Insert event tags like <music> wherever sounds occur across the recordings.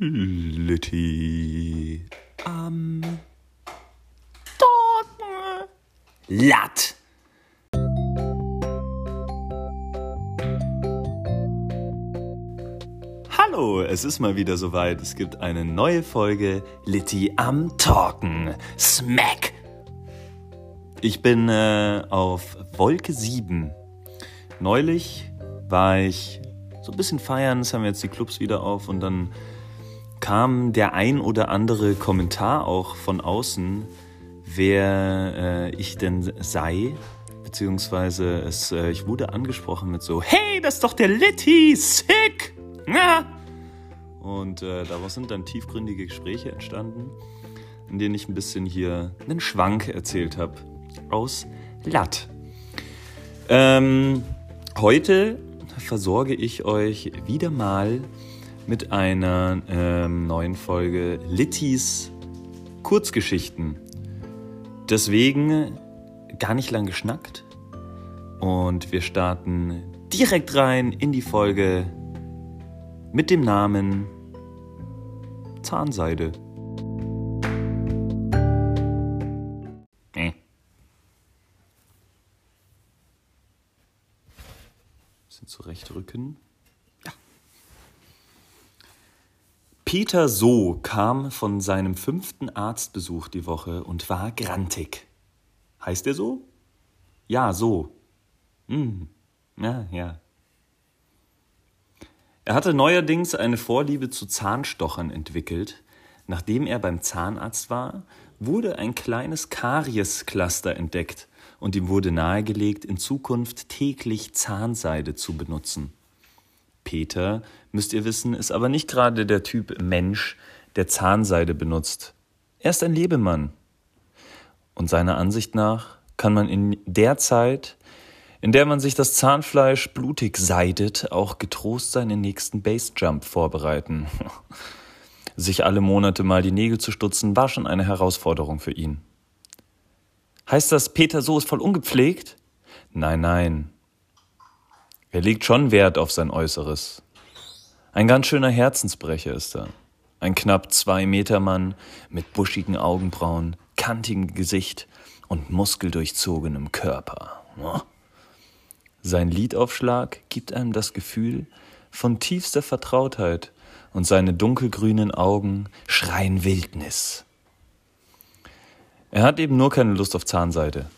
Litti am Dorten. Latt. Hallo, es ist mal wieder soweit. Es gibt eine neue Folge Litti am Talken. Smack. Ich bin äh, auf Wolke 7. Neulich war ich so ein bisschen feiern, es haben jetzt die Clubs wieder auf und dann kam der ein oder andere Kommentar auch von außen, wer äh, ich denn sei. Beziehungsweise es, äh, ich wurde angesprochen mit so, hey, das ist doch der Litty, sick! Ja. Und äh, daraus sind dann tiefgründige Gespräche entstanden, in denen ich ein bisschen hier einen Schwank erzählt habe aus Latt. Ähm, heute versorge ich euch wieder mal mit einer ähm, neuen Folge Littys Kurzgeschichten. Deswegen gar nicht lang geschnackt und wir starten direkt rein in die Folge mit dem Namen Zahnseide. Äh. Bisschen zurechtrücken. Peter So kam von seinem fünften Arztbesuch die Woche und war grantig. Heißt er so? Ja, so. Hm. Ja, ja. Er hatte neuerdings eine Vorliebe zu Zahnstochern entwickelt. Nachdem er beim Zahnarzt war, wurde ein kleines Kariescluster entdeckt und ihm wurde nahegelegt, in Zukunft täglich Zahnseide zu benutzen. Peter, müsst ihr wissen, ist aber nicht gerade der Typ Mensch, der Zahnseide benutzt. Er ist ein Lebemann. Und seiner Ansicht nach kann man in der Zeit, in der man sich das Zahnfleisch blutig seidet, auch getrost seinen nächsten Bassjump vorbereiten. <laughs> sich alle Monate mal die Nägel zu stutzen, war schon eine Herausforderung für ihn. Heißt das, Peter so ist voll ungepflegt? Nein, nein. Er legt schon Wert auf sein Äußeres. Ein ganz schöner Herzensbrecher ist er. Ein knapp zwei Meter Mann mit buschigen Augenbrauen, kantigem Gesicht und muskeldurchzogenem Körper. Sein Liedaufschlag gibt einem das Gefühl von tiefster Vertrautheit und seine dunkelgrünen Augen schreien Wildnis. Er hat eben nur keine Lust auf Zahnseide.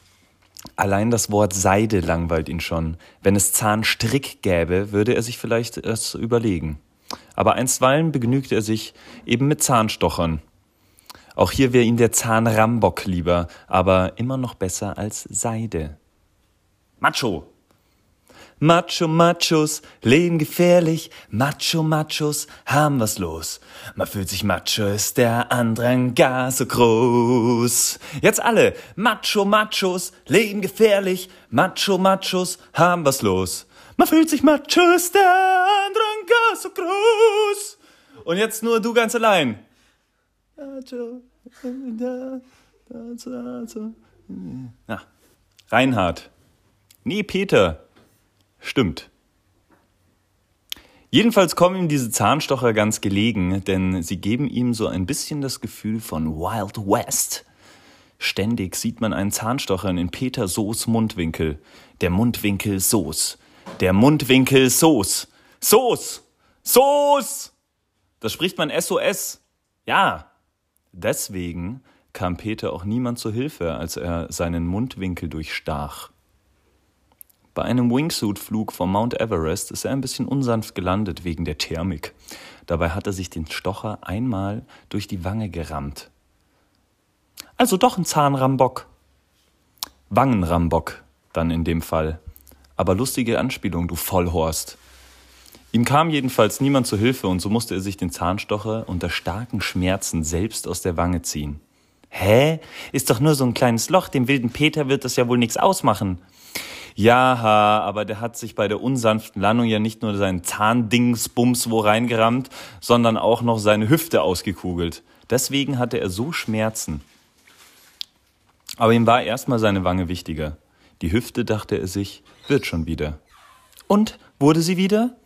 Allein das Wort Seide langweilt ihn schon. Wenn es Zahnstrick gäbe, würde er sich vielleicht es überlegen. Aber einstweilen begnügt er sich eben mit Zahnstochern. Auch hier wäre ihm der Zahnrambock lieber, aber immer noch besser als Seide. Macho, Macho Machos leben gefährlich, Macho Machos haben was los. Man fühlt sich Macho, ist der Andrang gar so groß. Jetzt alle, Macho Machos leben gefährlich, Macho Machos haben was los. Man fühlt sich Macho, ist der Andrang gar so groß. Und jetzt nur du ganz allein. Macho, Na, Reinhard. Nee, Peter. Stimmt. Jedenfalls kommen ihm diese Zahnstocher ganz gelegen, denn sie geben ihm so ein bisschen das Gefühl von Wild West. Ständig sieht man einen Zahnstocher in Peter Soos Mundwinkel. Der Mundwinkel Soos. Der Mundwinkel Soos. Soos! Soos! Das spricht man SOS. Ja. Deswegen kam Peter auch niemand zu Hilfe, als er seinen Mundwinkel durchstach. Bei einem Wingsuit-Flug vom Mount Everest ist er ein bisschen unsanft gelandet wegen der Thermik. Dabei hat er sich den Stocher einmal durch die Wange gerammt. Also doch ein Zahnrambock. Wangenrambock dann in dem Fall. Aber lustige Anspielung, du Vollhorst. Ihm kam jedenfalls niemand zu Hilfe und so musste er sich den Zahnstocher unter starken Schmerzen selbst aus der Wange ziehen. Hä? Ist doch nur so ein kleines Loch, dem wilden Peter wird das ja wohl nichts ausmachen. Ja, aber der hat sich bei der unsanften Landung ja nicht nur seinen Zahndingsbums wo reingerammt, sondern auch noch seine Hüfte ausgekugelt. Deswegen hatte er so Schmerzen. Aber ihm war erstmal seine Wange wichtiger. Die Hüfte, dachte er sich, wird schon wieder. Und wurde sie wieder?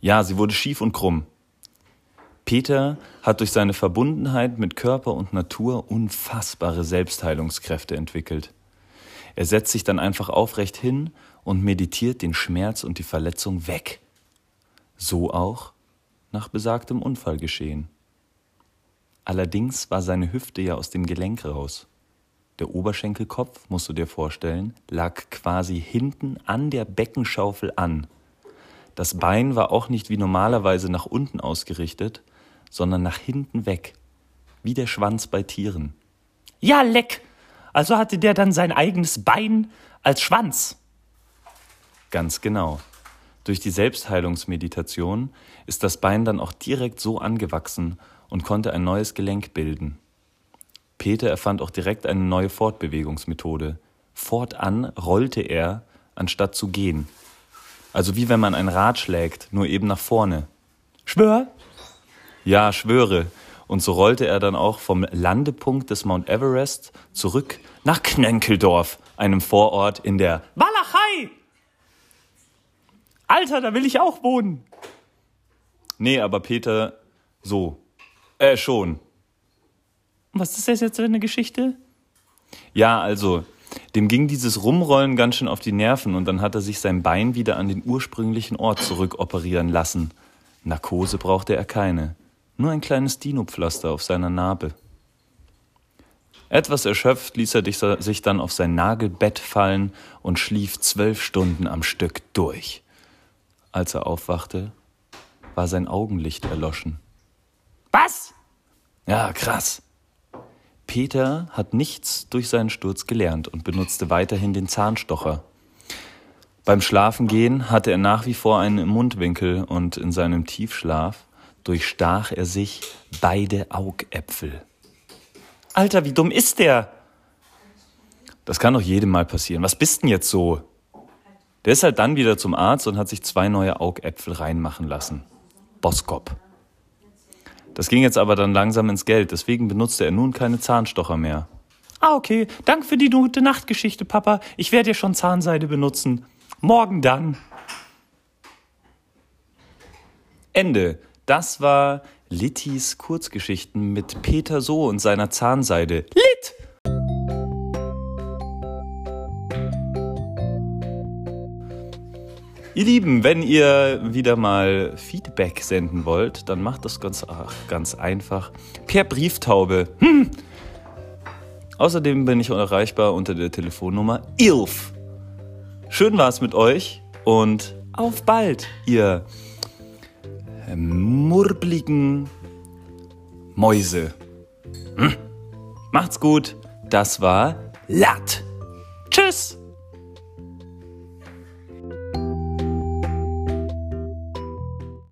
Ja, sie wurde schief und krumm. Peter hat durch seine Verbundenheit mit Körper und Natur unfassbare Selbstheilungskräfte entwickelt. Er setzt sich dann einfach aufrecht hin und meditiert den Schmerz und die Verletzung weg. So auch nach besagtem Unfallgeschehen. Allerdings war seine Hüfte ja aus dem Gelenk raus. Der Oberschenkelkopf, musst du dir vorstellen, lag quasi hinten an der Beckenschaufel an. Das Bein war auch nicht wie normalerweise nach unten ausgerichtet, sondern nach hinten weg, wie der Schwanz bei Tieren. Ja, leck! Also hatte der dann sein eigenes Bein als Schwanz. Ganz genau. Durch die Selbstheilungsmeditation ist das Bein dann auch direkt so angewachsen und konnte ein neues Gelenk bilden. Peter erfand auch direkt eine neue Fortbewegungsmethode. Fortan rollte er, anstatt zu gehen. Also wie wenn man ein Rad schlägt, nur eben nach vorne. Schwör? Ja, schwöre. Und so rollte er dann auch vom Landepunkt des Mount Everest zurück nach Knönkeldorf, einem Vorort in der Walachei! Alter, da will ich auch wohnen. Nee, aber Peter, so. Äh, schon. Was ist das jetzt für eine Geschichte? Ja, also, dem ging dieses Rumrollen ganz schön auf die Nerven und dann hat er sich sein Bein wieder an den ursprünglichen Ort zurückoperieren lassen. Narkose brauchte er keine. Nur ein kleines Dino-Pflaster auf seiner Narbe. Etwas erschöpft ließ er sich dann auf sein Nagelbett fallen und schlief zwölf Stunden am Stück durch. Als er aufwachte, war sein Augenlicht erloschen. Was? Ja, krass. Peter hat nichts durch seinen Sturz gelernt und benutzte weiterhin den Zahnstocher. Beim Schlafengehen hatte er nach wie vor einen im Mundwinkel und in seinem Tiefschlaf durchstach er sich beide Augäpfel. Alter, wie dumm ist der? Das kann doch jedem mal passieren. Was bist denn jetzt so? Der ist halt dann wieder zum Arzt und hat sich zwei neue Augäpfel reinmachen lassen. Boskop. Das ging jetzt aber dann langsam ins Geld, deswegen benutzte er nun keine Zahnstocher mehr. Ah, okay. Danke für die gute Nachtgeschichte, Papa. Ich werde ja schon Zahnseide benutzen. Morgen dann. Ende. Das war Littys Kurzgeschichten mit Peter So und seiner Zahnseide. Lit! Ihr Lieben, wenn ihr wieder mal Feedback senden wollt, dann macht das ganz, ach, ganz einfach per Brieftaube. Hm. Außerdem bin ich erreichbar unter der Telefonnummer ILF. Schön war es mit euch und auf bald, ihr murbligen Mäuse. Hm? Macht's gut, das war Lat. Tschüss.